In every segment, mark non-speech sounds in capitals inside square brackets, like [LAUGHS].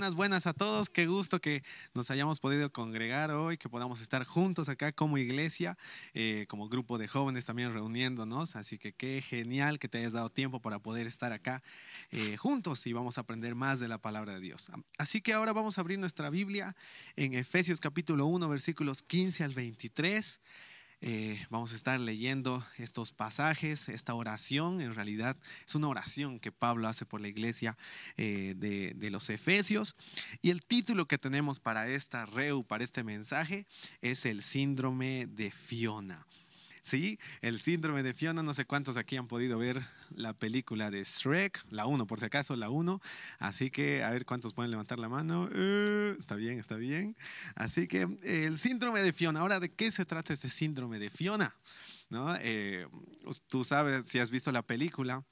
buenas, buenas a todos. Qué gusto que nos hayamos podido congregar hoy, que podamos estar juntos acá como iglesia, eh, como grupo de jóvenes también reuniéndonos. Así que qué genial que te hayas dado tiempo para poder estar acá eh, juntos y vamos a aprender más de la palabra de Dios. Así que ahora vamos a abrir nuestra Biblia en Efesios capítulo 1, versículos 15 al 23. Eh, vamos a estar leyendo estos pasajes, esta oración, en realidad es una oración que Pablo hace por la iglesia eh, de, de, los Efesios. Y el título que tenemos para esta reu, para este mensaje, es el síndrome de Fiona. ¿Sí? El síndrome de Fiona, no sé cuántos aquí han podido ver la película de Shrek, la 1 por si acaso, la 1, así que a ver cuántos pueden levantar la mano, uh, está bien, está bien. Así que el síndrome de Fiona, ahora de qué se trata este síndrome de Fiona, ¿no? Eh, tú sabes, si has visto la película,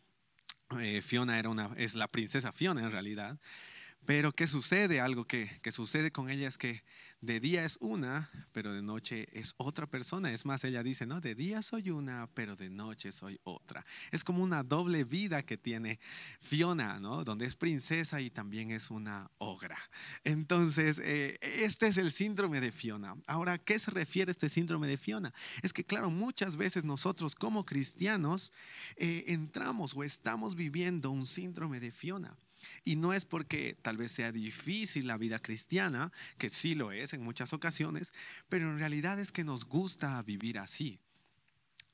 eh, Fiona era una, es la princesa Fiona en realidad, pero ¿qué sucede? Algo que, que sucede con ella es que de día es una, pero de noche es otra persona. Es más, ella dice, no, de día soy una, pero de noche soy otra. Es como una doble vida que tiene Fiona, ¿no? Donde es princesa y también es una ogra. Entonces, eh, este es el síndrome de Fiona. Ahora, ¿qué se refiere este síndrome de Fiona? Es que, claro, muchas veces nosotros como cristianos eh, entramos o estamos viviendo un síndrome de Fiona. Y no es porque tal vez sea difícil la vida cristiana, que sí lo es en muchas ocasiones, pero en realidad es que nos gusta vivir así.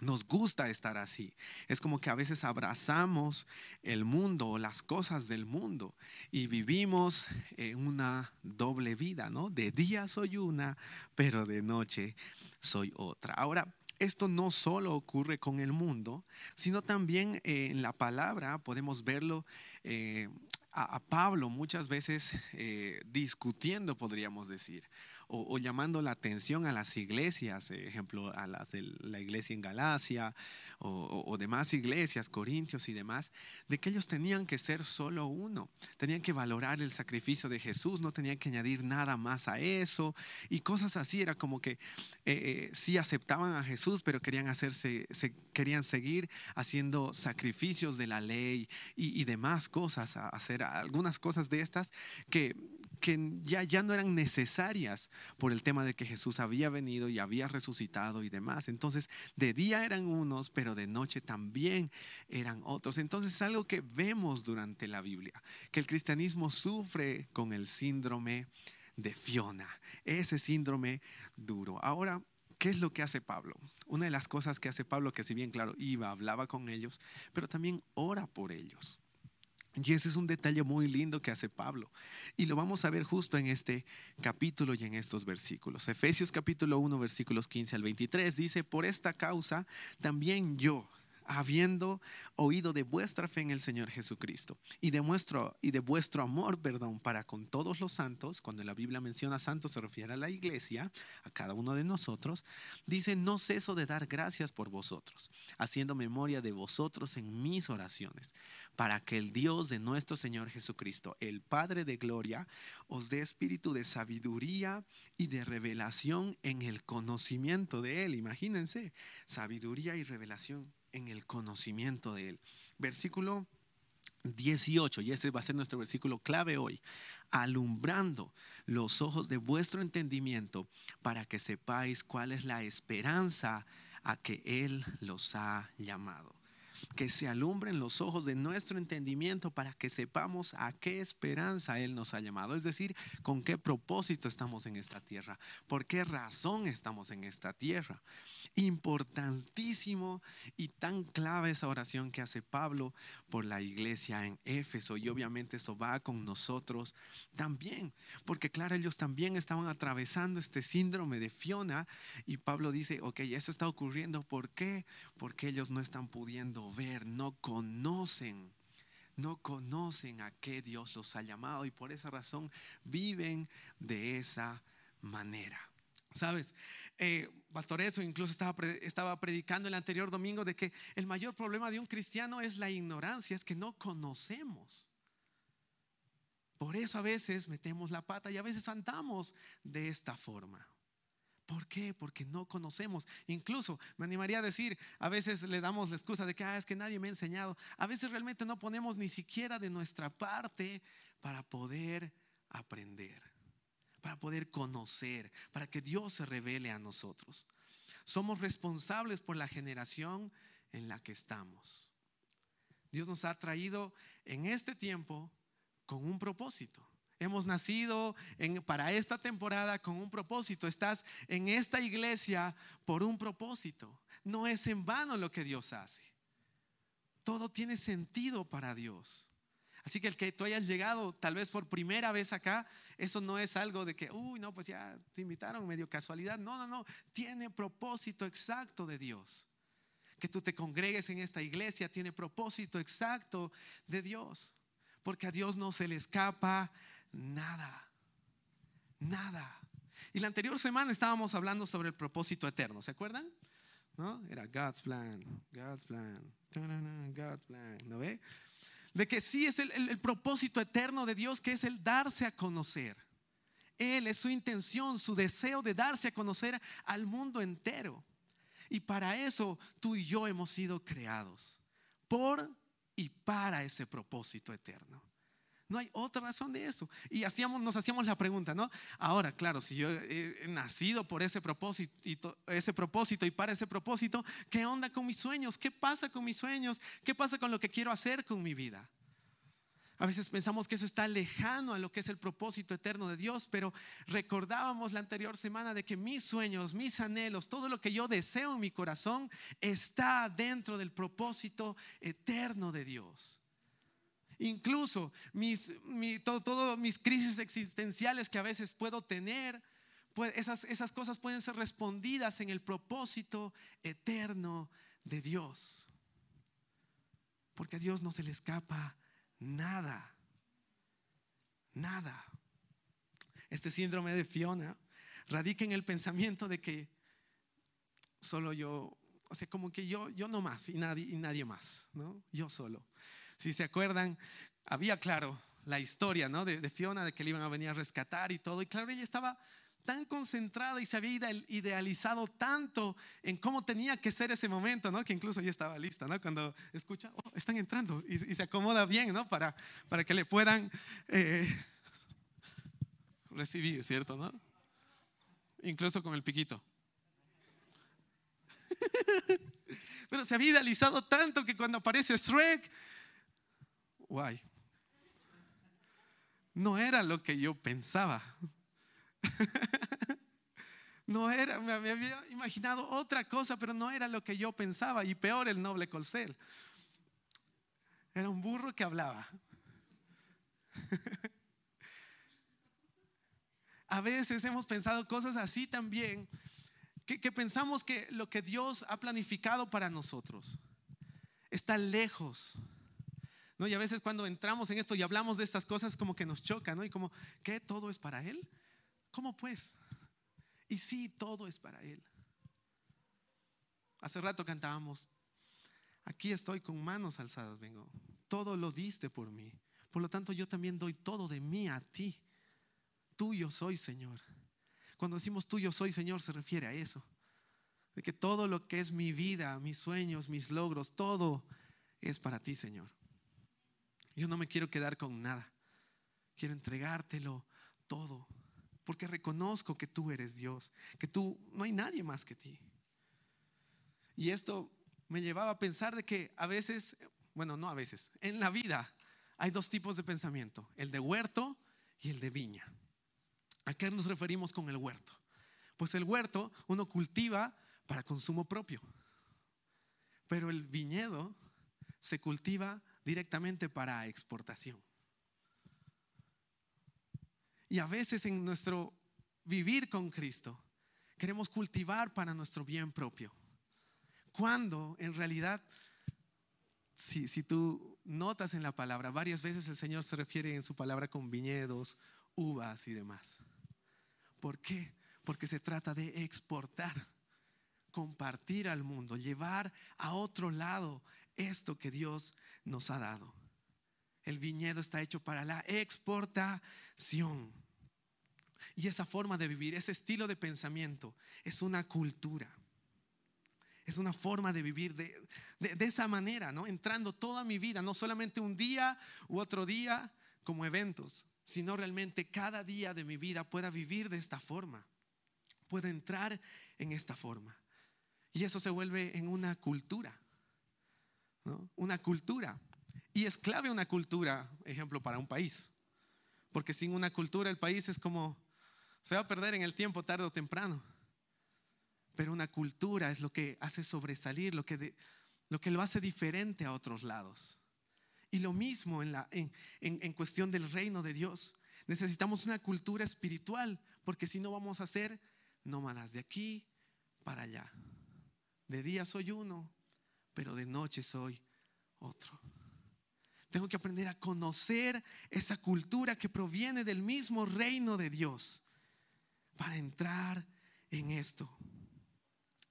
Nos gusta estar así. Es como que a veces abrazamos el mundo o las cosas del mundo y vivimos en una doble vida, ¿no? De día soy una, pero de noche soy otra. Ahora, esto no solo ocurre con el mundo, sino también en la palabra podemos verlo eh, a, Pablo muchas veces eh, discutiendo, podríamos decir o, llamando la atención a las iglesias, ejemplo, a la iglesia en Galacia o, demás iglesias, Corintios y demás, de que ellos tenían que ser solo uno, tenían que valorar el sacrificio de Jesús, no tenían que añadir nada más a eso y cosas así, era como que eh, eh, sí aceptaban a Jesús, pero querían hacerse, querían seguir haciendo sacrificios de la ley y demás cosas, hacer algunas cosas de estas que que ya, ya no eran necesarias por el tema de que Jesús había venido y había resucitado y demás. Entonces, de día eran unos, pero de noche también eran otros. Entonces, es algo que vemos durante la Biblia, que el cristianismo sufre con el síndrome de Fiona, ese síndrome duro. Ahora, ¿qué es lo que hace Pablo? Una de las cosas que hace Pablo, que si bien claro, iba, hablaba con ellos, pero también ora por ellos. Y ese es un detalle muy lindo que hace Pablo. Y lo vamos a ver justo en este capítulo y en estos versículos. Efesios capítulo 1, versículos 15 al 23 dice, por esta causa también yo, habiendo oído de vuestra fe en el Señor Jesucristo y de, vuestro, y de vuestro amor, perdón, para con todos los santos, cuando la Biblia menciona santos se refiere a la iglesia, a cada uno de nosotros, dice, no ceso de dar gracias por vosotros, haciendo memoria de vosotros en mis oraciones para que el Dios de nuestro Señor Jesucristo, el Padre de Gloria, os dé espíritu de sabiduría y de revelación en el conocimiento de Él. Imagínense, sabiduría y revelación en el conocimiento de Él. Versículo 18, y ese va a ser nuestro versículo clave hoy, alumbrando los ojos de vuestro entendimiento para que sepáis cuál es la esperanza a que Él los ha llamado que se alumbren los ojos de nuestro entendimiento para que sepamos a qué esperanza Él nos ha llamado, es decir, con qué propósito estamos en esta tierra, por qué razón estamos en esta tierra. Importantísimo y tan clave esa oración que hace Pablo por la iglesia en Éfeso y obviamente eso va con nosotros también, porque claro, ellos también estaban atravesando este síndrome de Fiona y Pablo dice, ok, eso está ocurriendo, ¿por qué? Porque ellos no están pudiendo ver, no conocen, no conocen a qué Dios los ha llamado y por esa razón viven de esa manera. ¿Sabes? Eh, Pastor, eso incluso estaba, predicando el anterior domingo de que el mayor problema de un cristiano es la ignorancia, es que no conocemos. Por eso a veces metemos la pata y a veces andamos de esta forma. ¿Por qué? Porque no conocemos. Incluso me animaría a decir, a veces le damos la excusa de que ah, es que nadie me ha enseñado. A veces realmente no ponemos ni siquiera de nuestra parte para poder aprender, para poder conocer, para que Dios se revele a nosotros. Somos responsables por la generación en la que estamos. Dios nos ha traído en este tiempo con un propósito. Hemos nacido para esta temporada con un propósito. Estás en esta iglesia por un propósito. No es en vano lo que Dios hace. Todo tiene sentido para Dios. Así que el que tú hayas llegado tal vez por primera vez acá, eso no es algo de que, uy, no, pues ya te invitaron medio casualidad. No, no, no. Tiene propósito exacto de Dios. Que tú te congregues en esta iglesia tiene propósito exacto de Dios. Porque a Dios no se le escapa nada. Nada. Y la anterior semana estábamos hablando sobre el propósito eterno, ¿se acuerdan? ¿No? Era God's plan, God's plan, God's plan, ¿no ve? De que sí es el, propósito eterno de Dios, que es el darse a conocer. Él es su intención, su deseo de darse a conocer al mundo entero. Y para eso tú y yo hemos sido creados, por y para ese propósito eterno. No hay otra razón de eso. Y hacíamos, nos hacíamos la pregunta, ¿no? Ahora, claro, si yo he nacido por ese propósito, ese propósito y para ese propósito, ¿qué onda con mis sueños? ¿Qué pasa con mis sueños? ¿Qué pasa con lo que quiero hacer con mi vida? A veces pensamos que eso está lejano a lo que es el propósito eterno de Dios, pero recordábamos la anterior semana de que mis sueños, mis anhelos, todo lo que yo deseo en mi corazón está dentro del propósito eterno de Dios. Incluso mis, todo, mis crisis existenciales que a veces puedo tener, pues esas, esas cosas pueden ser respondidas en el propósito eterno de Dios. Porque a Dios no se le escapa nada. Nada. Este síndrome de Fiona radica en el pensamiento de que solo yo, o sea, como que yo, yo no más y nadie, y nadie más, ¿no? Yo solo. Si se acuerdan, había claro la historia ¿no? de, Fiona, de que le iban a venir a rescatar y todo. Y claro, ella estaba tan concentrada y se había idealizado tanto en cómo tenía que ser ese momento, ¿no? que incluso ya estaba lista, ¿no? cuando escucha, oh, están entrando y, se acomoda bien ¿no? para, para que le puedan eh, recibir, ¿cierto? ¿no? Incluso con el piquito. [LAUGHS] Pero se había idealizado tanto que cuando aparece Shrek, guay. No era lo que yo pensaba. [LAUGHS] No era, me había imaginado otra cosa, pero no era lo que yo pensaba. Y peor, el noble Colcel. Era un burro que hablaba. [LAUGHS] A veces hemos pensado cosas así también, que, pensamos que lo que Dios ha planificado para nosotros está lejos ¿no? Y a veces cuando entramos en esto y hablamos de estas cosas como que nos choca, ¿no? Y como, ¿qué? ¿Todo es para Él? ¿Cómo pues? Y sí, todo es para Él. Hace rato cantábamos, aquí estoy con manos alzadas, vengo. Todo lo diste por mí. Por lo tanto, yo también doy todo de mí a ti. Tuyo soy, Señor. Cuando decimos tuyo soy, Señor, se refiere a eso. De que todo lo que es mi vida, mis sueños, mis logros, todo es para ti, Señor. Yo no me quiero quedar con nada. Quiero entregártelo todo. Porque reconozco que tú eres Dios, que tú no hay nadie más que ti. Y esto me llevaba a pensar de que a veces, bueno, no a veces, en la vida hay dos tipos de pensamiento, el de huerto y el de viña. ¿A qué nos referimos con el huerto? Pues el huerto uno cultiva para consumo propio, pero el viñedo se cultiva directamente para exportación. Y a veces en nuestro vivir con Cristo queremos cultivar para nuestro bien propio. Cuando en realidad, si, si tú notas en la palabra, varias veces el Señor se refiere en su palabra con viñedos, uvas y demás. ¿Por qué? Porque se trata de exportar, compartir al mundo, llevar a otro lado esto que Dios nos ha dado. El viñedo está hecho para la exportación. Y esa forma de vivir, ese estilo de pensamiento, es una cultura. Es una forma de vivir de, esa manera, ¿no? Entrando toda mi vida, no solamente un día u otro día como eventos, sino realmente cada día de mi vida pueda vivir de esta forma, pueda entrar en esta forma. Y eso se vuelve en una cultura, Una cultura. Y es clave una cultura, ejemplo, para un país. Porque sin una cultura el país es como, se va a perder en el tiempo tarde o temprano. Pero una cultura es lo que hace sobresalir, lo que, lo, que lo hace diferente a otros lados. Y lo mismo en, la, en, en, cuestión del reino de Dios. Necesitamos una cultura espiritual, porque si no vamos a ser nómadas de aquí para allá. De día soy uno, pero de noche soy otro. Tengo que aprender a conocer esa cultura que proviene del mismo reino de Dios para entrar en esto.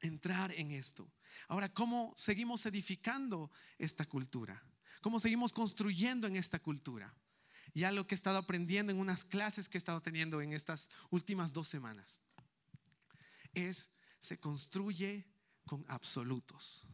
Entrar en esto. Ahora, ¿cómo seguimos edificando esta cultura? cómo seguimos construyendo en esta cultura. Ya lo que he estado aprendiendo en unas clases que he estado teniendo en estas últimas dos semanas es, se construye con absolutos.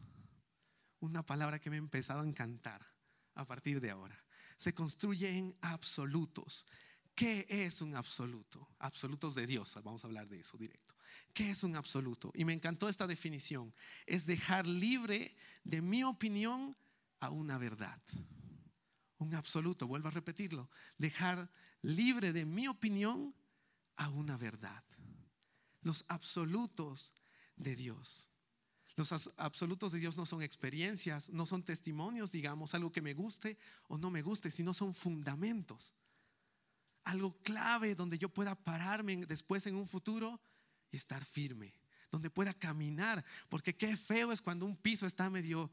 Una palabra que me ha empezado a encantar a partir de ahora. Se construye en absolutos. ¿Qué es un absoluto? Absolutos de Dios, vamos a hablar de eso directo. ¿Qué es un absoluto? Y me encantó esta definición. Es dejar libre de mi opinión a una verdad. Un absoluto, vuelvo a repetirlo, dejar libre de mi opinión a una verdad. Los absolutos de Dios. Los absolutos de Dios no son experiencias, no son testimonios, digamos, algo que me guste o no me guste, sino son fundamentos. Algo clave donde yo pueda pararme después en un futuro y estar firme, donde pueda caminar, porque qué feo es cuando un piso está medio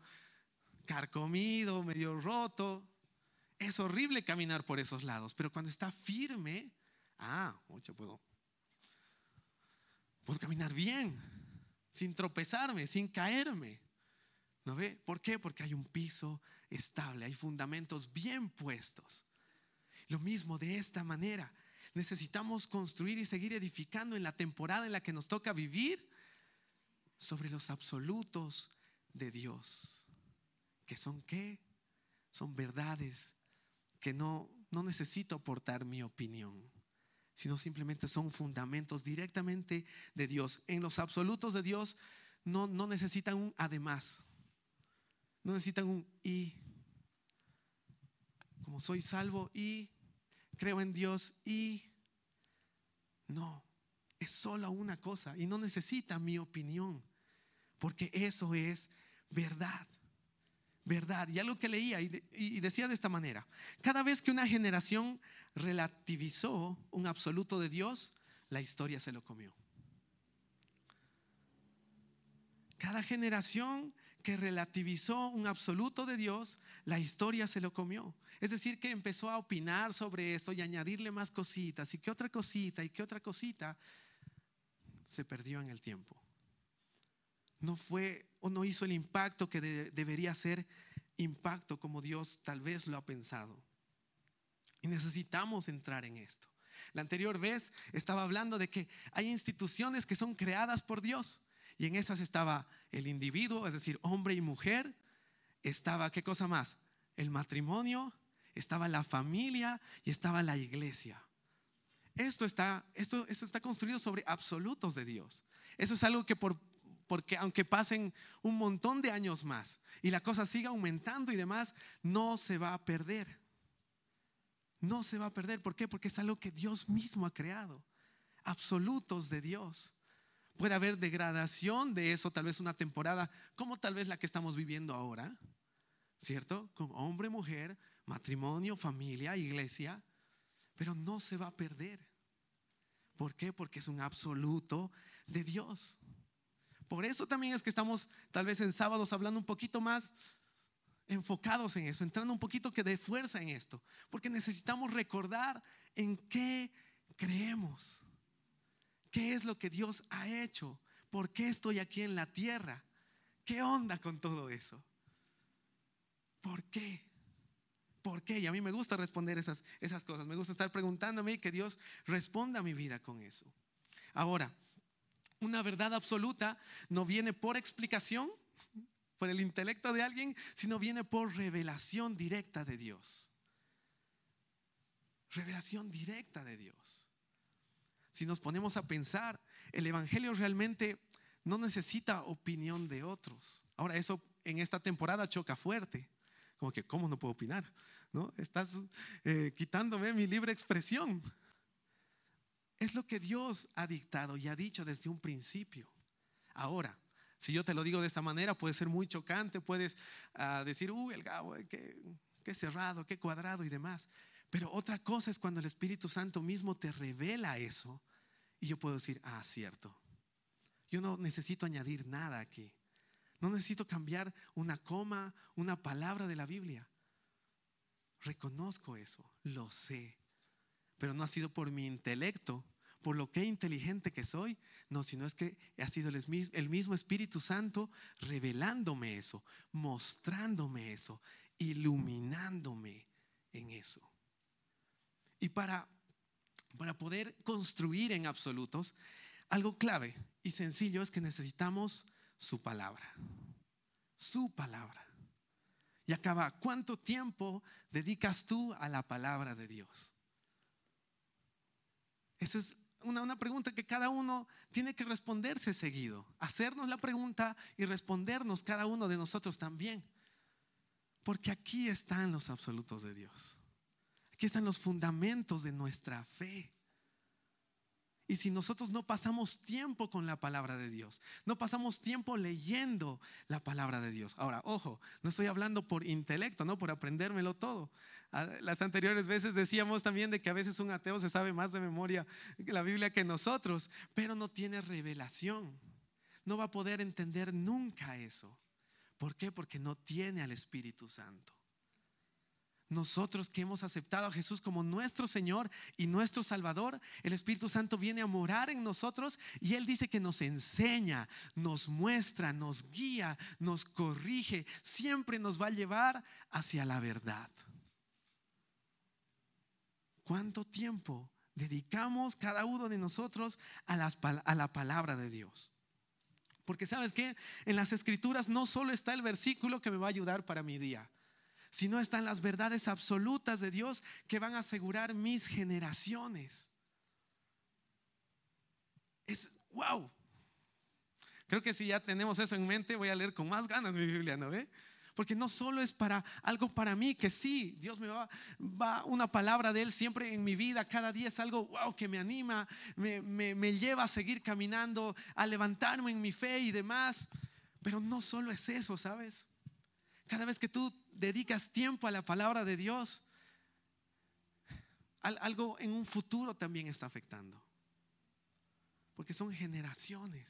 carcomido, medio roto. Es horrible caminar por esos lados, pero cuando está firme, ah, mucho puedo, puedo caminar bien, sin tropezarme, sin caerme. ¿No ve? ¿Por qué? Porque hay un piso estable, hay fundamentos bien puestos. Lo mismo de esta manera. Necesitamos construir y seguir edificando en la temporada en la que nos toca vivir sobre los absolutos de Dios que son qué? Son verdades que no, no necesito aportar mi opinión, sino simplemente son fundamentos directamente de Dios. En los absolutos de Dios no, no necesitan un además, no necesitan un y. Como soy salvo y creo en Dios y no, es solo una cosa y no necesita mi opinión, porque eso es verdad verdad. Y algo que leía y, decía de esta manera, cada vez que una generación relativizó un absoluto de Dios, la historia se lo comió. Cada generación que relativizó un absoluto de Dios, la historia se lo comió. Es decir, que empezó a opinar sobre esto y añadirle más cositas y que otra cosita y que otra cosita se perdió en el tiempo no fue o no hizo el impacto que debería ser impacto como Dios tal vez lo ha pensado. Y necesitamos entrar en esto. La anterior vez estaba hablando de que hay instituciones que son creadas por Dios y en esas estaba el individuo, es decir, hombre y mujer, estaba, ¿qué cosa más? El matrimonio, estaba la familia y estaba la iglesia. Esto está, esto, esto está construido sobre absolutos de Dios. Eso es algo que por porque aunque pasen un montón de años más y la cosa siga aumentando y demás, no se va a perder. No se va a perder. ¿Por qué? Porque es algo que Dios mismo ha creado. Absolutos de Dios. Puede haber degradación de eso, tal vez una temporada, como tal vez la que estamos viviendo ahora, ¿cierto? Con hombre, mujer, matrimonio, familia, iglesia, pero no se va a perder. ¿Por qué? Porque es un absoluto de Dios. Por eso también es que estamos tal vez en sábados hablando un poquito más enfocados en eso, entrando un poquito que de fuerza en esto, porque necesitamos recordar en qué creemos, qué es lo que Dios ha hecho, por qué estoy aquí en la tierra, qué onda con todo eso, por qué. ¿Por qué? Y a mí me gusta responder esas, esas cosas. Me gusta estar preguntándome y que Dios responda a mi vida con eso. Ahora, una verdad absoluta no viene por explicación, por el intelecto de alguien, sino viene por revelación directa de Dios. Revelación directa de Dios. Si nos ponemos a pensar, el Evangelio realmente no necesita opinión de otros. Ahora, eso en esta temporada choca fuerte. Como que, ¿cómo no puedo opinar? ¿No? Estás eh, quitándome mi libre expresión. Es lo que Dios ha dictado y ha dicho desde un principio. Ahora, si yo te lo digo de esta manera, puede ser muy chocante, puedes ah, decir, uy, el Gabo, eh, qué, qué cerrado, qué cuadrado y demás. Pero otra cosa es cuando el Espíritu Santo mismo te revela eso y yo puedo decir, ah, cierto. Yo no necesito añadir nada aquí. No necesito cambiar una coma, una palabra de la Biblia. Reconozco eso, lo sé. Pero no ha sido por mi intelecto, por lo que inteligente que soy, no, sino es que ha sido el mismo Espíritu Santo revelándome eso, mostrándome eso, iluminándome en eso. Y para, para poder construir en absolutos, algo clave y sencillo es que necesitamos su palabra. Su palabra. Y acaba, ¿cuánto tiempo dedicas tú a la palabra de Dios? Esa es una, una, pregunta que cada uno tiene que responderse seguido. Hacernos la pregunta y respondernos cada uno de nosotros también. Porque aquí están los absolutos de Dios. Aquí están los fundamentos de nuestra fe. Y si nosotros no pasamos tiempo con la palabra de Dios, no pasamos tiempo leyendo la palabra de Dios. Ahora, ojo, no estoy hablando por intelecto, no por aprendérmelo todo. Ah, las anteriores veces decíamos también de que a veces un ateo se sabe más de memoria la Biblia que nosotros, pero no tiene revelación. No va a poder entender nunca eso. ¿Por qué? Porque no tiene al Espíritu Santo. Nosotros que hemos aceptado a Jesús como nuestro Señor y nuestro Salvador, el Espíritu Santo viene a morar en nosotros y Él dice que nos enseña, nos muestra, nos guía, nos corrige, siempre nos va a llevar hacia la verdad. ¿Cuánto tiempo dedicamos cada uno de nosotros a, la palabra de Dios? Porque sabes que en las escrituras no solo está el versículo que me va a ayudar para mi día sino están las verdades absolutas de Dios que van a asegurar mis generaciones. Es wow. Creo que si ya tenemos eso en mente, voy a leer con más ganas mi Biblia, ¿no ve? Porque no solo es para algo para mí, que sí, Dios me va, va una palabra de Él siempre en mi vida, cada día es algo wow que me anima, me, me lleva a seguir caminando, a levantarme en mi fe y demás. Pero no solo es eso, ¿sabes? Cada vez que tú dedicas tiempo a la palabra de Dios, algo en un futuro también está afectando. Porque son generaciones,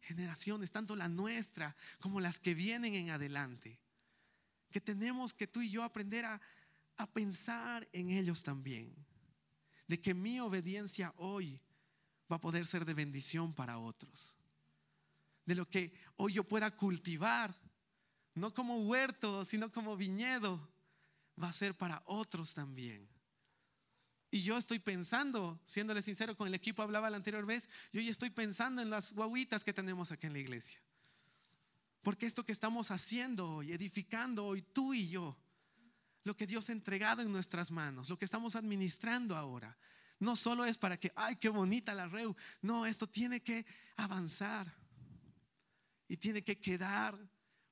generaciones, tanto la nuestra como las que vienen en adelante, que tenemos que tú y yo aprender a, a pensar en ellos también. De que mi obediencia hoy va a poder ser de bendición para otros. De lo que hoy yo pueda cultivar no como huerto, sino como viñedo, va a ser para otros también. Y yo estoy pensando, siéndole sincero, con el equipo hablaba la anterior vez, yo ya estoy pensando en las guaguitas que tenemos aquí en la iglesia. Porque esto que estamos haciendo hoy, edificando hoy, tú y yo, lo que Dios ha entregado en nuestras manos, lo que estamos administrando ahora, no solo es para que, ay, qué bonita la REU, no, esto tiene que avanzar y tiene que quedar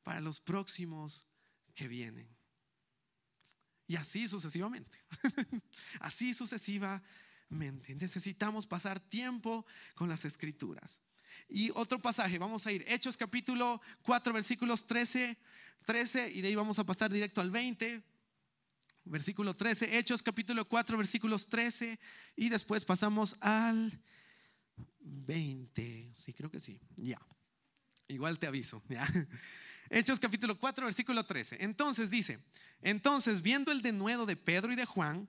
para los próximos que vienen. Y así sucesivamente. [LAUGHS] así sucesivamente. Necesitamos pasar tiempo con las escrituras. Y otro pasaje, vamos a ir, Hechos capítulo 4, versículos 13, 13, y de ahí vamos a pasar directo al 20. Versículo 13, Hechos capítulo 4, versículos 13, y después pasamos al 20. Sí, creo que sí, ya. Igual te aviso, ya. Hechos capítulo 4, versículo 13. Entonces dice, entonces viendo el denuedo de Pedro y de Juan,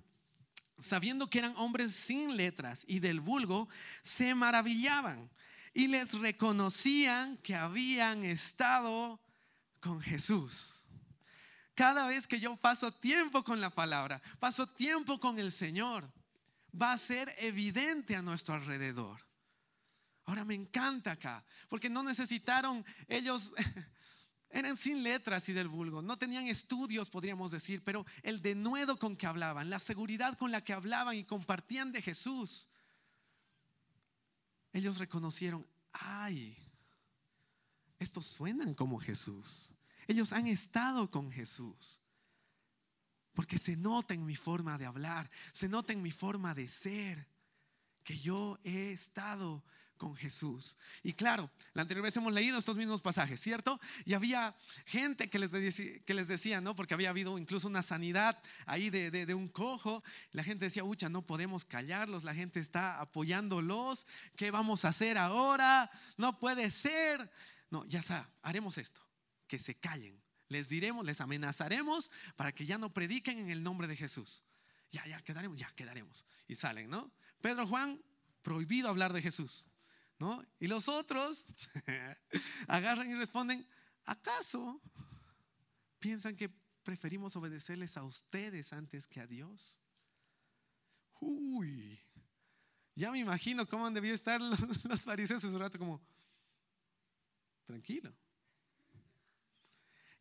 sabiendo que eran hombres sin letras y del vulgo, se maravillaban y les reconocían que habían estado con Jesús. Cada vez que yo paso tiempo con la palabra, paso tiempo con el Señor, va a ser evidente a nuestro alrededor. Ahora me encanta acá, porque no necesitaron ellos Eran sin letras y del vulgo, no tenían estudios, podríamos decir, pero el denuedo con que hablaban, la seguridad con la que hablaban y compartían de Jesús, ellos reconocieron, ay, estos suenan como Jesús. Ellos han estado con Jesús. Porque se nota en mi forma de hablar, se nota en mi forma de ser, que yo he estado con Jesús. Y claro, la anterior vez hemos leído estos mismos pasajes, ¿cierto? Y había gente que les, que les decía, ¿no? Porque había habido incluso una sanidad ahí de, de, un cojo. La gente decía, ucha, no podemos callarlos, la gente está apoyándolos. ¿Qué vamos a hacer ahora? No puede ser. No, ya está, haremos esto, que se callen. Les diremos, les amenazaremos para que ya no prediquen en el nombre de Jesús. Ya, ya, quedaremos, ya, quedaremos. Y salen, ¿no? Pedro, Juan, prohibido hablar de Jesús. ¿No? Y los otros [LAUGHS] agarran y responden, ¿acaso piensan que preferimos obedecerles a ustedes antes que a Dios? Uy, ya me imagino cómo han estar los, [LAUGHS] fariseos ese rato como, tranquilo.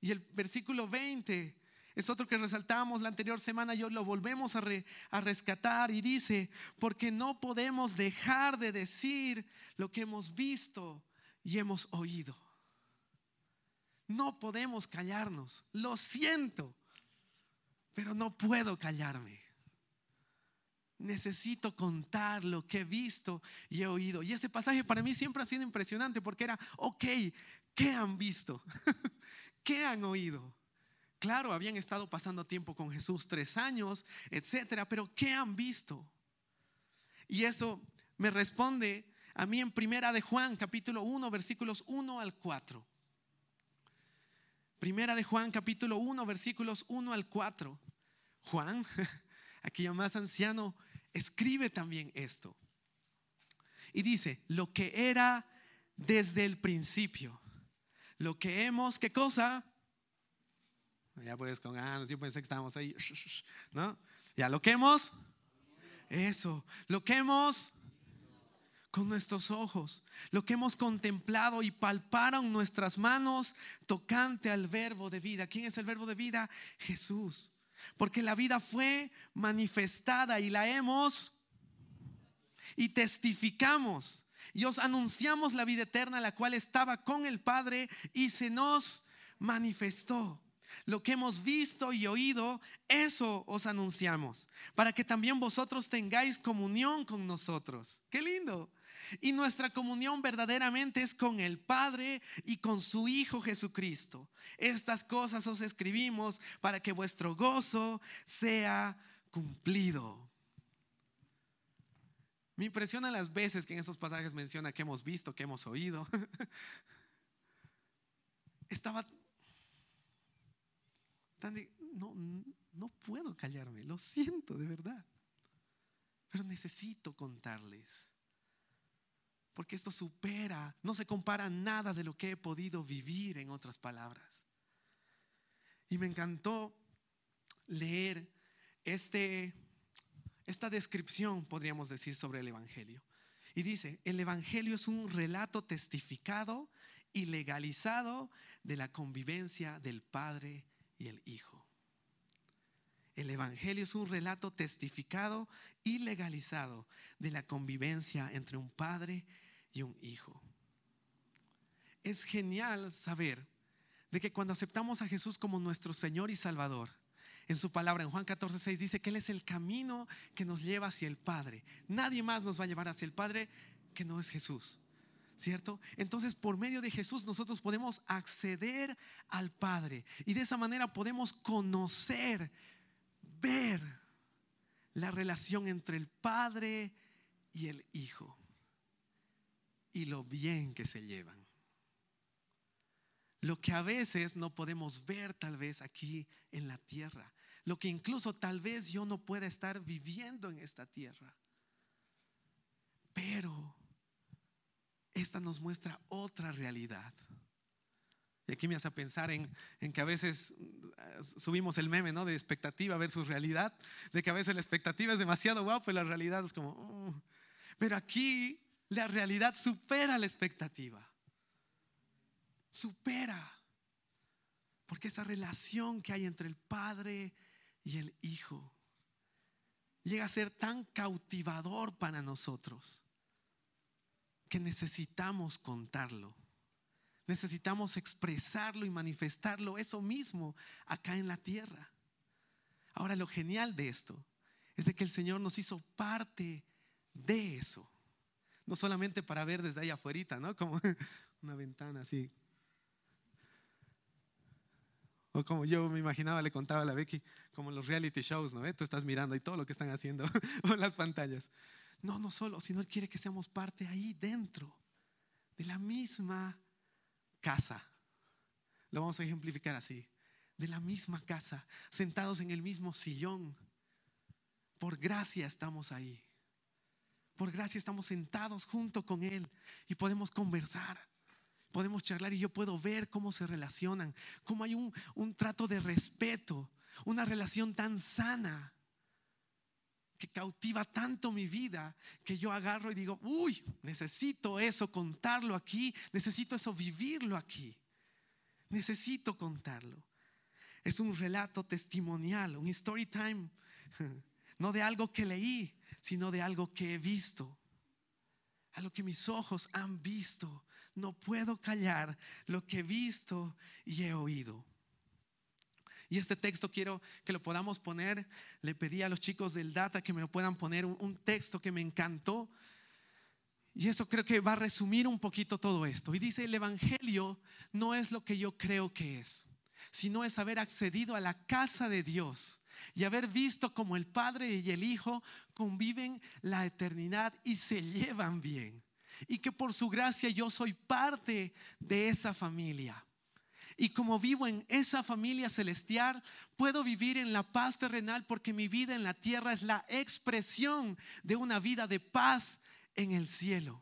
Y el versículo 20 es otro que resaltamos la anterior semana y lo volvemos a, a, rescatar y dice, porque no podemos dejar de decir lo que hemos visto y hemos oído. No podemos callarnos, lo siento, pero no puedo callarme. Necesito contar lo que he visto y he oído. Y ese pasaje para mí siempre ha sido impresionante porque era, ok, ¿qué han visto? [LAUGHS] ¿Qué han oído? Claro, habían estado pasando tiempo con Jesús, tres años, etcétera, pero ¿qué han visto? Y eso me responde a mí en Primera de Juan, capítulo 1, versículos 1 al 4. Primera de Juan, capítulo 1, versículos 1 al 4. Juan, [LAUGHS] aquello más anciano, escribe también esto. Y dice, lo que era desde el principio, lo que hemos, ¿qué cosa? Ya puedes con ah, yo pensé que estábamos ahí, ¿no? Ya lo que hemos, eso, lo que hemos con nuestros ojos, lo que hemos contemplado y palparon nuestras manos tocante al verbo de vida. ¿Quién es el verbo de vida? Jesús. Porque la vida fue manifestada y la hemos y testificamos y os anunciamos la vida eterna, la cual estaba con el Padre y se nos manifestó. Lo que hemos visto y oído, eso os anunciamos, para que también vosotros tengáis comunión con nosotros. Qué lindo. Y nuestra comunión verdaderamente es con el Padre y con su Hijo Jesucristo. Estas cosas os escribimos para que vuestro gozo sea cumplido. Me impresiona las veces que en estos pasajes menciona que hemos visto, que hemos oído. [LAUGHS] Estaba no, no puedo callarme, lo siento de verdad. Pero necesito contarles. Porque esto supera, no se compara nada de lo que he podido vivir en otras palabras. Y me encantó leer este, esta descripción, podríamos decir, sobre el Evangelio. Y dice, el Evangelio es un relato testificado y legalizado de la convivencia del Padre y el Hijo. El Evangelio es un relato testificado y legalizado de la convivencia entre un padre y un hijo. Es genial saber de que cuando aceptamos a Jesús como nuestro Señor y Salvador, en su palabra, en Juan 14, 6, dice que Él es el camino que nos lleva hacia el Padre. Nadie más nos va a llevar hacia el Padre que no es Jesús. ¿Cierto? Entonces, por medio de Jesús nosotros podemos acceder al Padre y de esa manera podemos conocer, ver la relación entre el Padre y el Hijo y lo bien que se llevan. Lo que a veces no podemos ver tal vez aquí en la tierra, lo que incluso tal vez yo no pueda estar viviendo en esta tierra. Pero esta nos muestra otra realidad. Y aquí me hace pensar en, que a veces eh, subimos el meme, ¿no? De expectativa versus realidad, de que a veces la expectativa es demasiado guapo y la realidad es como... Uh". Pero aquí la realidad supera la expectativa. Supera. Porque esa relación que hay entre el Padre y el Hijo llega a ser tan cautivador para nosotros que necesitamos contarlo. Necesitamos expresarlo y manifestarlo eso mismo acá en la tierra. Ahora lo genial de esto es de que el Señor nos hizo parte de eso. No solamente para ver desde ahí afuera, ¿no? Como [LAUGHS] una ventana así. O como yo me imaginaba, le contaba a la Becky, como los reality shows, ¿no? Tú estás mirando y todo lo que están haciendo [LAUGHS] o las pantallas. No, no solo, sino Él quiere que seamos parte ahí dentro de la misma casa. Lo vamos a ejemplificar así. De la misma casa, sentados en el mismo sillón. Por gracia estamos ahí. Por gracia estamos sentados junto con Él y podemos conversar, podemos charlar y yo puedo ver cómo se relacionan, cómo hay un, un trato de respeto, una relación tan sana que cautiva tanto mi vida que yo agarro y digo, uy, necesito eso, contarlo aquí, necesito eso, vivirlo aquí, necesito contarlo. Es un relato testimonial, un story time, [LAUGHS] no de algo que leí, sino de algo que he visto, a lo que mis ojos han visto. No puedo callar lo que he visto y he oído. Y este texto quiero que lo podamos poner. Le pedí a los chicos del Data que me lo puedan poner, un, texto que me encantó. Y eso creo que va a resumir un poquito todo esto. Y dice, el Evangelio no es lo que yo creo que es, sino es haber accedido a la casa de Dios y haber visto como el Padre y el Hijo conviven la eternidad y se llevan bien. Y que por su gracia yo soy parte de esa familia. Y como vivo en esa familia celestial, puedo vivir en la paz terrenal porque mi vida en la tierra es la expresión de una vida de paz en el cielo.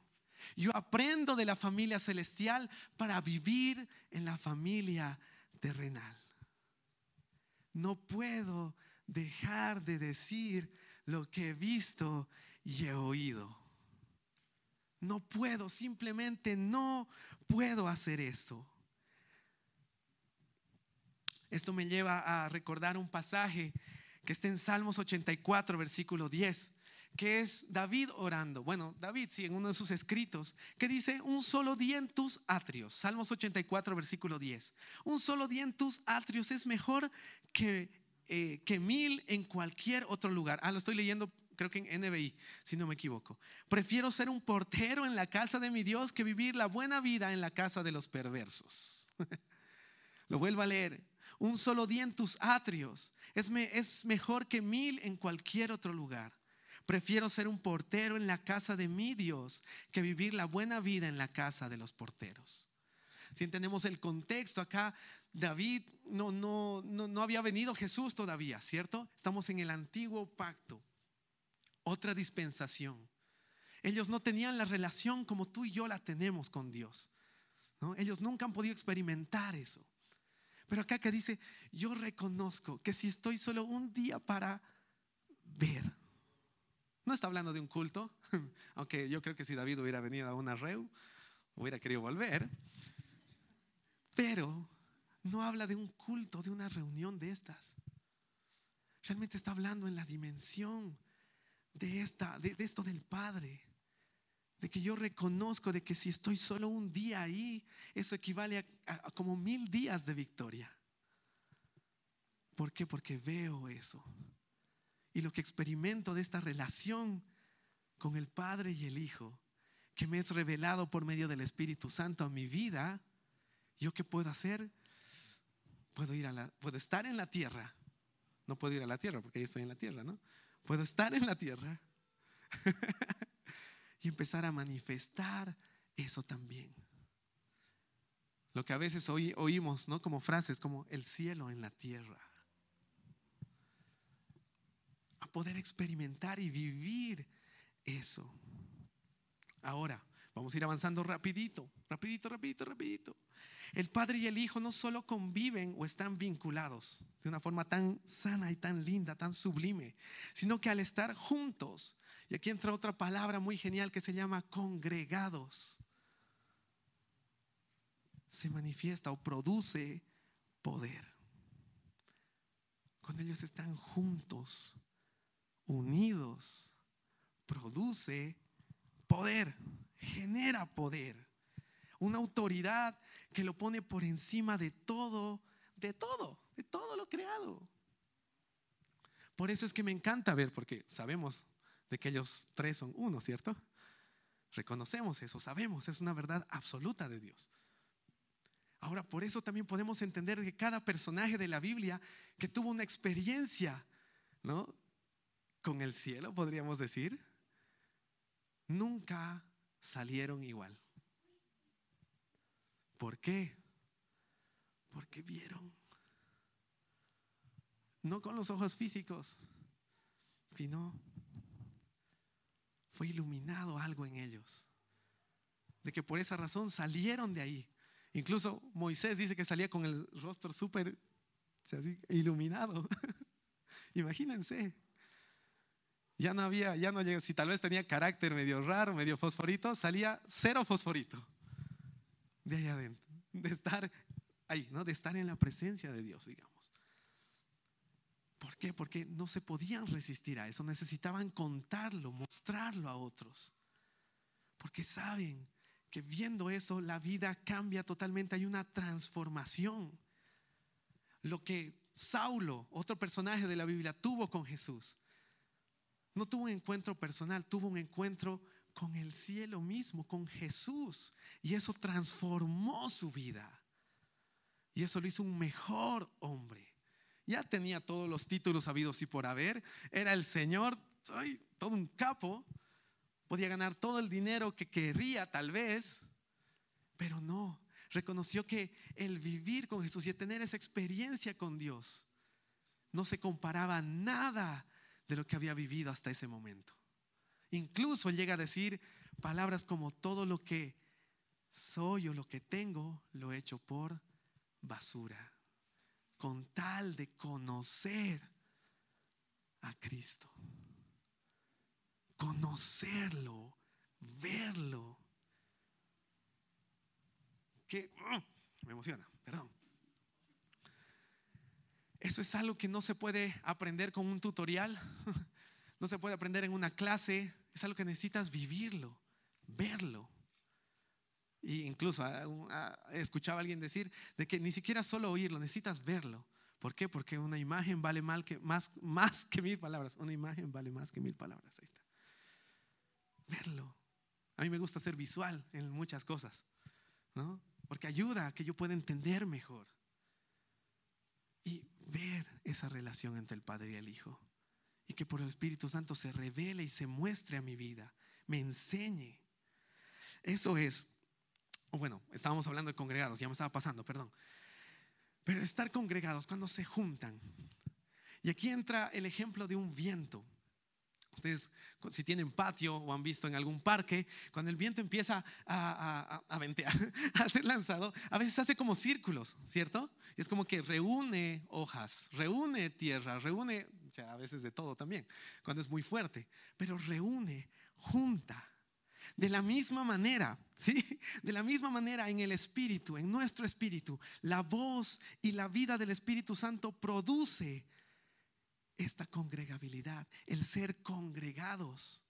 Yo aprendo de la familia celestial para vivir en la familia terrenal. No puedo dejar de decir lo que he visto y he oído. No puedo, simplemente no puedo hacer esto. Esto me lleva a recordar un pasaje que está en Salmos 84, versículo 10, que es David orando. Bueno, David, sí, en uno de sus escritos, que dice, un solo día en tus atrios. Salmos 84, versículo 10. Un solo día en tus atrios es mejor que, eh, que mil en cualquier otro lugar. Ah, lo estoy leyendo creo que en NBI, si no me equivoco. Prefiero ser un portero en la casa de mi Dios que vivir la buena vida en la casa de los perversos. [LAUGHS] Lo vuelvo a leer un solo día en tus atrios es, mejor que mil en cualquier otro lugar. Prefiero ser un portero en la casa de mi Dios que vivir la buena vida en la casa de los porteros. Si entendemos el contexto acá, David no, había venido Jesús todavía, ¿cierto? Estamos en el antiguo pacto, otra dispensación. Ellos no tenían la relación como tú y yo la tenemos con Dios. Ellos nunca han podido experimentar eso. Pero acá que dice, yo reconozco que si estoy solo un día para ver, no está hablando de un culto, [LAUGHS] aunque yo creo que si David hubiera venido a una reu, hubiera querido volver, pero no habla de un culto, de una reunión de estas. Realmente está hablando en la dimensión de, esta, de, esto del Padre de que yo reconozco de que si estoy solo un día ahí, eso equivale a, como mil días de victoria. ¿Por qué? Porque veo eso. Y lo que experimento de esta relación con el Padre y el Hijo, que me es revelado por medio del Espíritu Santo a mi vida, ¿yo qué puedo hacer? Puedo, ir a la, puedo estar en la tierra. No puedo ir a la tierra porque yo estoy en la tierra, ¿no? Puedo estar en la tierra [LAUGHS] y empezar a manifestar eso también. Lo que a veces oímos, ¿no? Como frases como el cielo en la tierra. A poder experimentar y vivir eso. Ahora, vamos a ir avanzando rapidito, rapidito, rapidito, rapidito. El Padre y el Hijo no solo conviven o están vinculados de una forma tan sana y tan linda, tan sublime, sino que al estar juntos y aquí entra otra palabra muy genial que se llama congregados. Se manifiesta o produce poder. Cuando ellos están juntos, unidos, produce poder, genera poder. Una autoridad que lo pone por encima de todo, de todo, de todo lo creado. Por eso es que me encanta ver, porque sabemos de que ellos tres son uno, ¿cierto? Reconocemos eso, sabemos, es una verdad absoluta de Dios. Ahora, por eso también podemos entender que cada personaje de la Biblia que tuvo una experiencia, ¿no? Con el cielo, podríamos decir, nunca salieron igual. ¿Por qué? Porque vieron. No con los ojos físicos, sino fue iluminado algo en ellos. De que por esa razón salieron de ahí. Incluso Moisés dice que salía con el rostro súper iluminado. [LAUGHS] Imagínense. Ya no había, ya no llegó, si tal vez tenía carácter medio raro, medio fosforito, salía cero fosforito de ahí adentro, de estar ahí, ¿no? De estar en la presencia de Dios, digamos. ¿Por qué? Porque no se podían resistir a eso, necesitaban contarlo, mostrarlo a otros. Porque saben que viendo eso la vida cambia totalmente, hay una transformación. Lo que Saulo, otro personaje de la Biblia, tuvo con Jesús, no tuvo un encuentro personal, tuvo un encuentro con el cielo mismo, con Jesús. Y eso transformó su vida. Y eso lo hizo un mejor hombre. Ya tenía todos los títulos habidos y por haber. Era el Señor, todo un capo. Podía ganar todo el dinero que quería tal vez. Pero no, reconoció que el vivir con Jesús y el tener esa experiencia con Dios no se comparaba nada de lo que había vivido hasta ese momento. Incluso llega a decir palabras como todo lo que soy o lo que tengo lo he hecho por basura, con tal de conocer a Cristo. Conocerlo, verlo. Que mm, me emociona, perdón. Eso es algo que no se puede aprender con un tutorial, [LAUGHS] no se puede aprender en una clase, es algo que necesitas vivirlo, verlo. Y incluso ah, ah, escuchaba a alguien decir de que ni siquiera solo oírlo, necesitas verlo. ¿Por qué? Porque una imagen vale mal que, más, más que mil palabras. Una imagen vale más que mil palabras. Ahí está. Verlo. A mí me gusta ser visual en muchas cosas, ¿no? Porque ayuda a que yo pueda entender mejor y ver esa relación entre el Padre y el Hijo. Y que por el Espíritu Santo se revele y se muestre a mi vida, me enseñe. Eso es, bueno, estábamos hablando de congregados, ya me estaba pasando, perdón. Pero estar congregados cuando se juntan. Y aquí entra el ejemplo de un viento. Ustedes, si tienen patio o han visto en algún parque, cuando el viento empieza a, a, ventear, [LAUGHS] a ser lanzado, a veces hace como círculos, ¿cierto? Es como que reúne hojas, reúne tierra, reúne, a veces de todo también, cuando es muy fuerte, pero reúne, junta. De la misma manera, ¿sí? De la misma manera en el Espíritu, en nuestro Espíritu, la voz y la vida del Espíritu Santo produce esta congregabilidad, el ser congregados.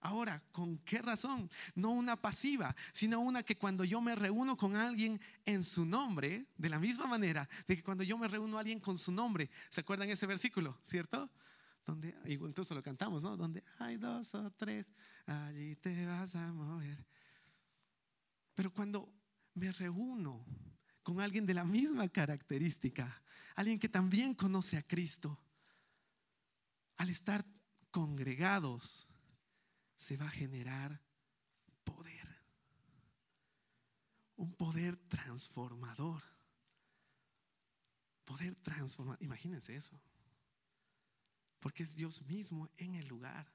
Ahora, ¿con qué razón? No una pasiva, sino una que cuando yo me reúno con alguien en su nombre, de la misma manera de que cuando yo me reúno a alguien con su nombre, ¿se acuerdan ese versículo, cierto? Donde, incluso lo cantamos, ¿no? Donde hay dos o tres, allí te vas a mover. Pero cuando me reúno con alguien de la misma característica, alguien que también conoce a Cristo, al estar congregados, se va a generar poder. Un poder transformador. Poder transformar. Imagínense eso. Porque es Dios mismo en el lugar,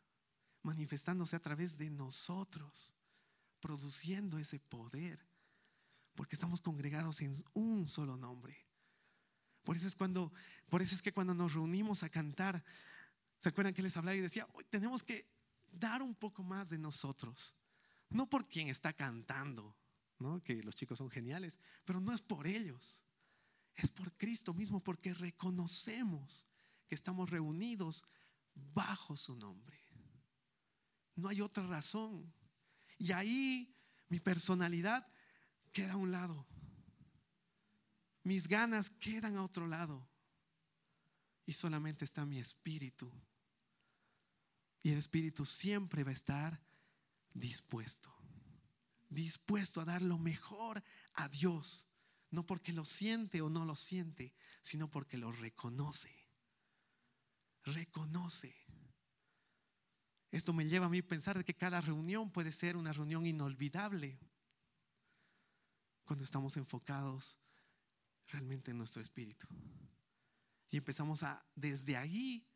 manifestándose a través de nosotros, produciendo ese poder. Porque estamos congregados en un solo nombre. Por eso es cuando, por eso es que cuando nos reunimos a cantar, ¿Se acuerdan que les hablaba y decía, hoy tenemos que dar un poco más de nosotros? No por quien está cantando, que los chicos son geniales, pero no es por ellos. es por Cristo mismo, porque reconocemos estamos reunidos bajo su nombre. No hay otra razón. Y ahí mi personalidad queda a un lado. Mis ganas quedan a otro lado. Y solamente está mi espíritu. Y el espíritu siempre va a estar dispuesto. Dispuesto a dar lo mejor a Dios. No porque lo siente o no lo siente, sino porque lo reconoce. Reconoce. Esto me lleva a mí a pensar que cada reunión puede ser una reunión inolvidable cuando estamos enfocados realmente en nuestro espíritu. Y empezamos a, desde ahí,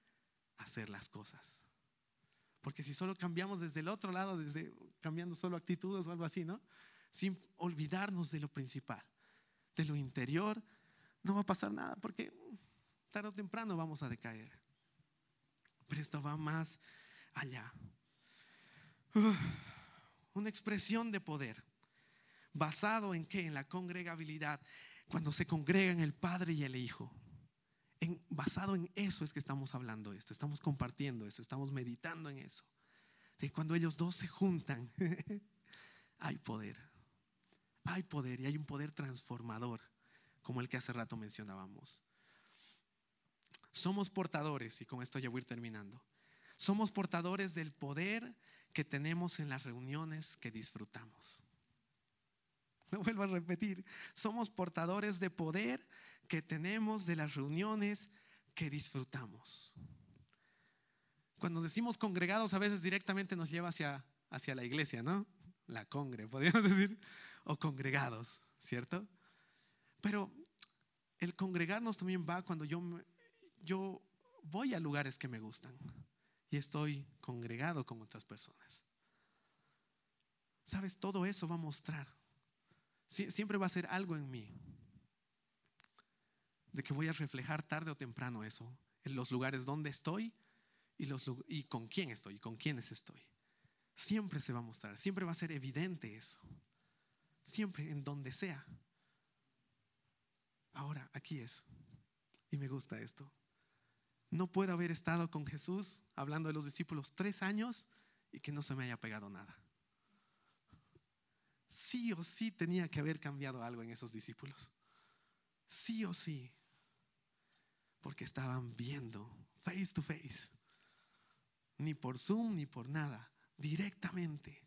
hacer las cosas. Porque si solo cambiamos desde el otro lado, desde cambiando solo actitudes o algo así, ¿no? Sin olvidarnos de lo principal, de lo interior, no va a pasar nada porque tarde o temprano vamos a decaer. Pero esto va más allá. una expresión de poder basado en qué? En la congregabilidad. Cuando se congregan el Padre y el Hijo. Basado en eso es que estamos hablando esto, estamos compartiendo eso, estamos meditando en eso. De cuando ellos dos se juntan, [LAUGHS] hay poder. Hay poder y hay un poder transformador, como el que hace rato mencionábamos. Somos portadores, y con esto ya voy a ir terminando. Somos portadores del poder que tenemos en las reuniones que disfrutamos. [LAUGHS] Lo vuelvo a repetir. Somos portadores de poder que tenemos de las reuniones que disfrutamos. Cuando decimos congregados, a veces directamente nos lleva hacia, hacia la iglesia, ¿no? La congre, podríamos [LAUGHS] decir, o congregados, ¿cierto? Pero el congregarnos también va cuando yo, yo voy a lugares que me gustan y estoy congregado con otras personas. Sabes, todo eso va a mostrar. siempre va a ser algo en mí. De que voy a reflejar tarde o temprano eso. En los lugares donde estoy y, y con quién estoy y con quiénes estoy. Siempre se va a mostrar. Siempre va a ser evidente eso. Siempre en donde sea. Ahora, aquí es. Y me gusta esto. No puedo haber estado con Jesús hablando de los discípulos tres años y que no se me haya pegado nada. Sí o sí tenía que haber cambiado algo en esos discípulos. Sí o sí. Porque estaban viendo face to face. Ni por Zoom ni por nada. Directamente.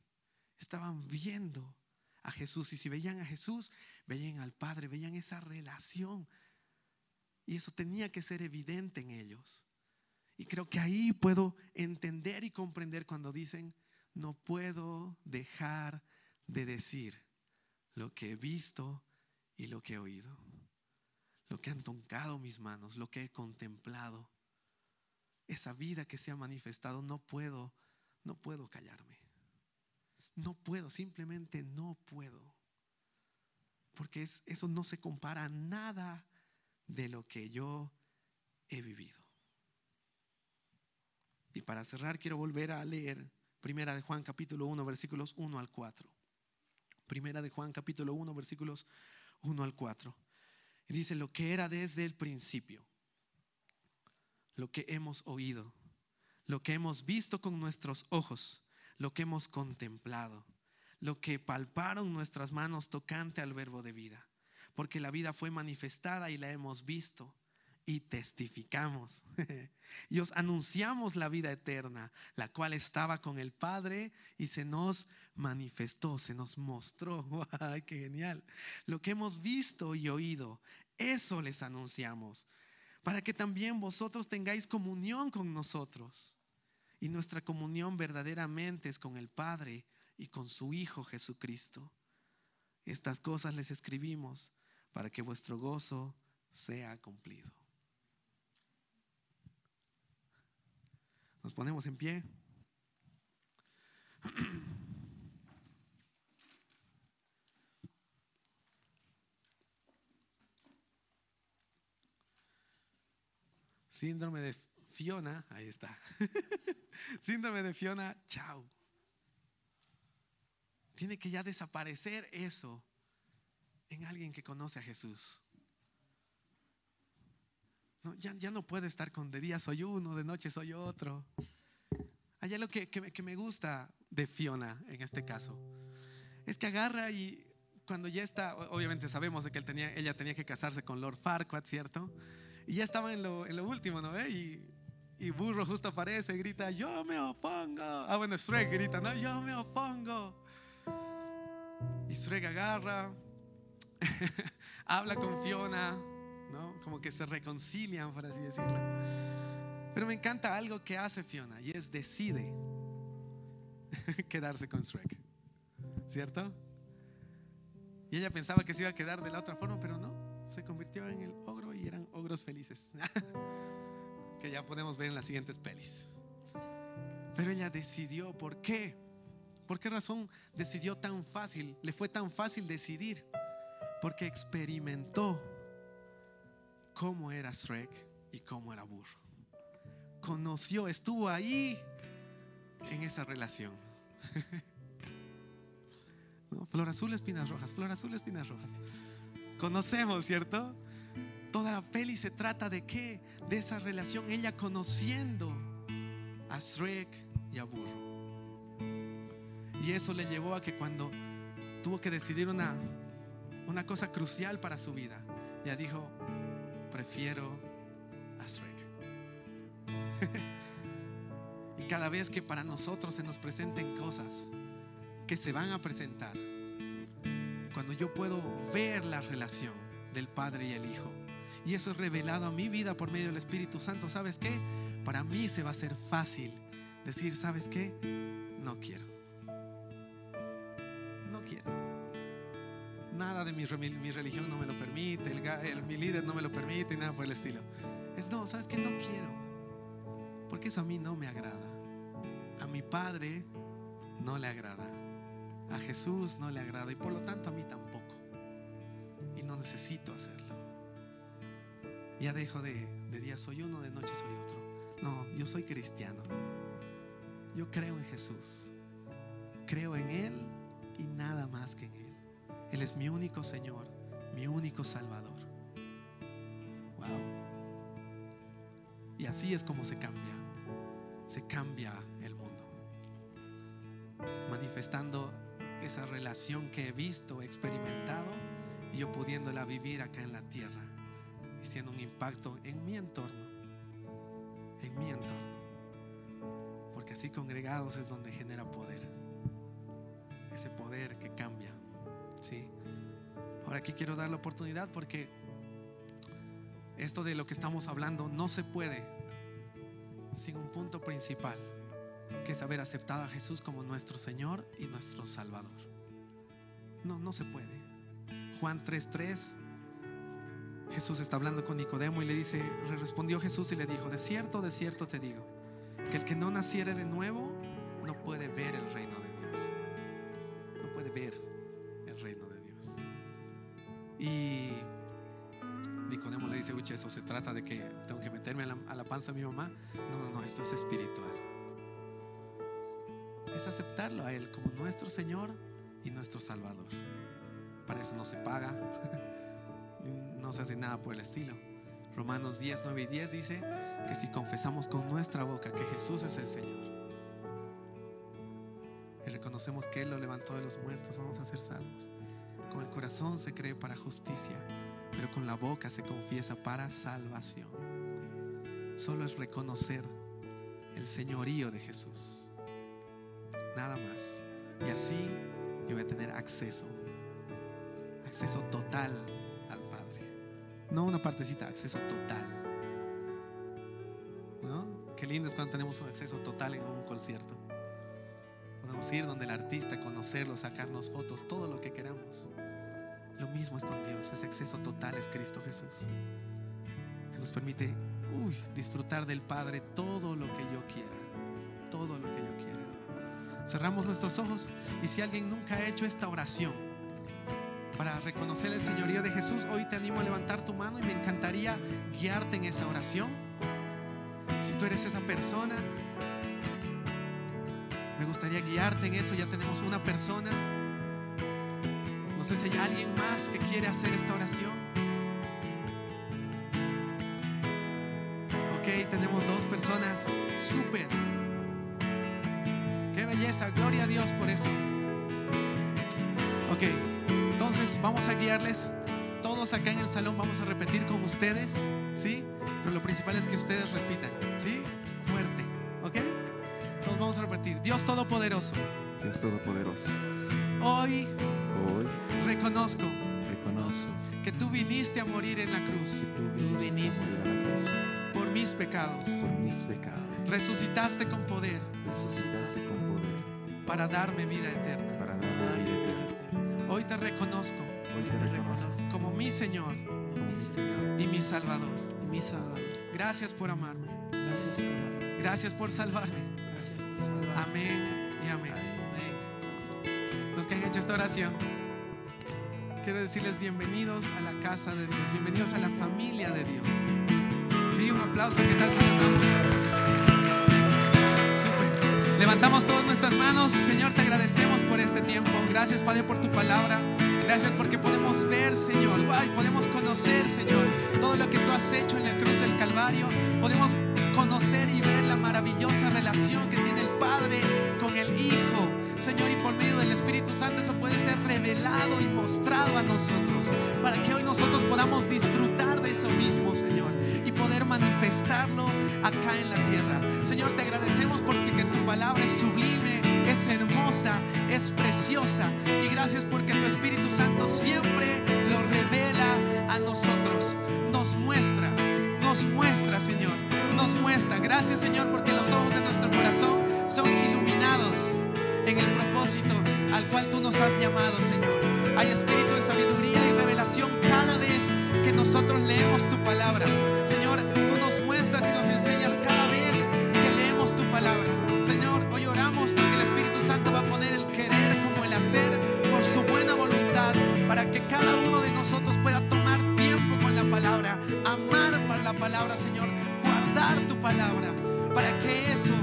Estaban viendo a Jesús. Y si veían a Jesús, veían al Padre, veían esa relación y eso tenía que ser evidente en ellos. Y creo que ahí puedo entender y comprender cuando dicen, no puedo dejar de decir lo que he visto y lo que he oído, lo que han tocado mis manos, lo que he contemplado. Esa vida que se ha manifestado, no puedo, no puedo callarme. No puedo, simplemente no puedo. Porque eso no se compara a nada de lo que yo he vivido. Y para cerrar quiero volver a leer Primera de Juan capítulo 1 versículos 1 al 4. Primera de Juan capítulo 1 versículos 1 al 4. Y dice lo que era desde el principio, lo que hemos oído, lo que hemos visto con nuestros ojos, lo que hemos contemplado, lo que palparon nuestras manos tocante al verbo de vida porque la vida fue manifestada y la hemos visto y testificamos. [LAUGHS] y os anunciamos la vida eterna, la cual estaba con el Padre y se nos manifestó, se nos mostró. [LAUGHS] ¡Ay, qué genial! Lo que hemos visto y oído, eso les anunciamos, para que también vosotros tengáis comunión con nosotros. Y nuestra comunión verdaderamente es con el Padre y con su Hijo Jesucristo. Estas cosas les escribimos para que vuestro gozo sea cumplido. Nos ponemos en pie. Síndrome de Fiona, ahí está. [LAUGHS] Síndrome de Fiona, chao. Tiene que ya desaparecer eso en alguien que conoce a Jesús. No, ya, ya no puedo estar con de día soy uno, de noche soy otro. Hay algo que, que, que me gusta de Fiona en este caso. Es que agarra y cuando ya está, obviamente sabemos de que él tenía, ella tenía que casarse con Lord Farquaad, ¿cierto? Y ya estaba en lo, en lo último, ¿no? Y, y Burro justo aparece, grita, yo me opongo. Ah, bueno, Shrek grita, ¿no? Yo me opongo. Y Shrek agarra, [LAUGHS] habla con Fiona, ¿no? Como que se reconcilian, por así decirlo. Pero me encanta algo que hace Fiona y es decide [LAUGHS] quedarse con Shrek, ¿cierto? Y ella pensaba que se iba a quedar de la otra forma, pero no, se convirtió en el ogro y eran ogros felices, [LAUGHS] que ya podemos ver en las siguientes pelis. Pero ella decidió, ¿por qué? ¿Por qué razón decidió tan fácil? Le fue tan fácil decidir. Porque experimentó cómo era Shrek y cómo era Burro. Conoció, estuvo ahí en esa relación. [LAUGHS] Flor azul, espinas rojas, flor azul, espinas rojas. Conocemos, ¿cierto? Toda la peli se trata de qué? De esa relación, ella conociendo a Shrek y a Burro. Y eso le llevó a que cuando tuvo que decidir una, una cosa crucial para su vida, ya dijo, prefiero a Shrek. [LAUGHS] y cada vez que para nosotros se nos presenten cosas, que se van a presentar. Cuando yo puedo ver la relación del Padre y el Hijo. Y eso es revelado a mi vida por medio del Espíritu Santo. ¿Sabes qué? Para mí se va a hacer fácil decir, ¿sabes qué? No quiero. No quiero. Nada de mi, mi religión no me lo permite, mi líder no me lo permite, nada por el estilo. Es no, ¿sabes qué? No quiero. Porque eso a mí no me agrada. A mi Padre no le agrada. A Jesús no le agrada y por lo tanto a mí tampoco. Y no necesito hacerlo. Ya dejo de, de día soy uno, de noche soy otro. No, yo soy cristiano. Yo creo en Jesús. Creo en Él y nada más que en Él. Él es mi único Señor, mi único Salvador. Wow. Y así es como se cambia. Se cambia el mundo. Manifestando esa relación que he visto, experimentado, y yo pudiéndola vivir acá en la tierra, y siendo un impacto en mi entorno, en mi entorno. Porque así congregados es donde genera poder, ese poder que cambia. ¿Sí? Ahora aquí quiero dar la oportunidad porque esto de lo que estamos hablando no se puede sin un punto principal que es haber aceptado a Jesús como nuestro Señor y nuestro Salvador. No, no se puede. Juan 3:3, Jesús está hablando con Nicodemo y le dice, respondió Jesús y le dijo, de cierto, de cierto te digo, que el que no naciere de nuevo no puede ver el reino se trata de que tengo que meterme a la, panza de mi mamá. No, no, no, esto es espiritual es aceptarlo a Él como nuestro Señor y nuestro Salvador. Para eso no se paga, [LAUGHS] no se hace nada por el estilo. Romanos 10, 9 y 10 dice que si confesamos con nuestra boca que Jesús es el Señor y reconocemos que Él lo levantó de los muertos, vamos a ser salvos. Con el corazón se cree para justicia, pero con la boca se confiesa para salvación. Solo es reconocer el señorío de Jesús nada más. Y así yo voy a tener acceso, acceso total al Padre. No una partecita, acceso total. ¿No? Qué lindo es cuando tenemos un acceso total en un concierto. Podemos ir donde el artista, conocerlo, sacarnos fotos, todo lo que queramos. Lo mismo es con Dios, ese acceso total es Cristo Jesús, que nos permite disfrutar del Padre todo lo que yo quiera, todo lo que yo quiera. Cerramos nuestros ojos y si alguien nunca ha hecho esta oración para reconocer el señorío de Jesús, hoy te animo a levantar tu mano y me encantaría guiarte en esa oración. Si tú eres esa persona, me gustaría guiarte en eso. Ya tenemos una persona. Si hay alguien más que quiere hacer esta oración. Ok, tenemos dos personas. Súper. Qué belleza. Gloria a Dios por eso. Ok, entonces vamos a guiarles. Todos acá en el salón vamos a repetir con ustedes. ¿Sí? Pero lo principal es que ustedes repitan. ¿Sí? Fuerte. ¿Ok? Entonces vamos a repetir. Dios Todopoderoso. Dios Todopoderoso, hoy reconozco reconozco que tú viniste a morir en la cruz que tú viniste a morir a la cruz por mis pecados. por mis pecados. Resucitaste con poder Resucitaste con poder para darme vida eterna. para darme vida eterna. Hoy te reconozco Hoy te reconozco como mi Señor como mi Señor y mi Salvador. y mi Salvador. Gracias por amarme. Gracias por amor. Gracias por salvarme. Gracias por salvarme. Amén y amén. Amén. Los que han hecho esta oración, quiero decirles bienvenidos a la casa de Dios, bienvenidos a la familia de Dios. Sí, un aplauso. ¿Qué tal? Levantamos todas nuestras manos. Señor, te agradecemos por este tiempo. Gracias, Padre, por tu palabra. Gracias porque podemos ver, Señor. Ay, podemos conocer, Señor, todo lo que tú has hecho en la cruz del Calvario. Podemos conocer y ver la maravillosa relación que tiene el Padre con el Hijo. Señor, y por medio del Espíritu Santo eso a nosotros. Para que hoy nosotros podamos disfrutar de eso mismo, Señor. Y poder manifestarlo acá en la tierra. Señor, te agradecemos porque que tu palabra es sublime, es hermosa, es preciosa. Y gracias porque tu Espíritu Santo siempre lo revela a nosotros. Nos muestra, nos muestra, Señor. Nos muestra. Gracias, Señor, porque los ojos de nuestro corazón son iluminados en el propósito al cual tú nos has llamado, Señor. Hay espíritu de sabiduría y revelación cada vez que nosotros leemos tu palabra. Señor, tú nos muestras y nos enseñas cada vez que leemos tu palabra. Señor, hoy oramos porque el Espíritu Santo va a poner el querer como el hacer por su buena voluntad para que cada uno de nosotros pueda tomar tiempo con la palabra, amar para la palabra, Señor, guardar tu palabra, para que eso,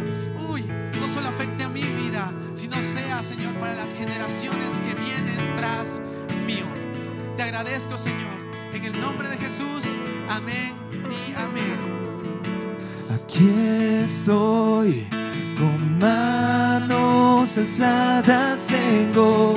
uy, no solo afecte a mi vida, sino sea, Señor, para las generaciones que vienen tras. Te agradezco, Señor, en el nombre de Jesús. Amén y amén. Aquí estoy con manos alzadas tengo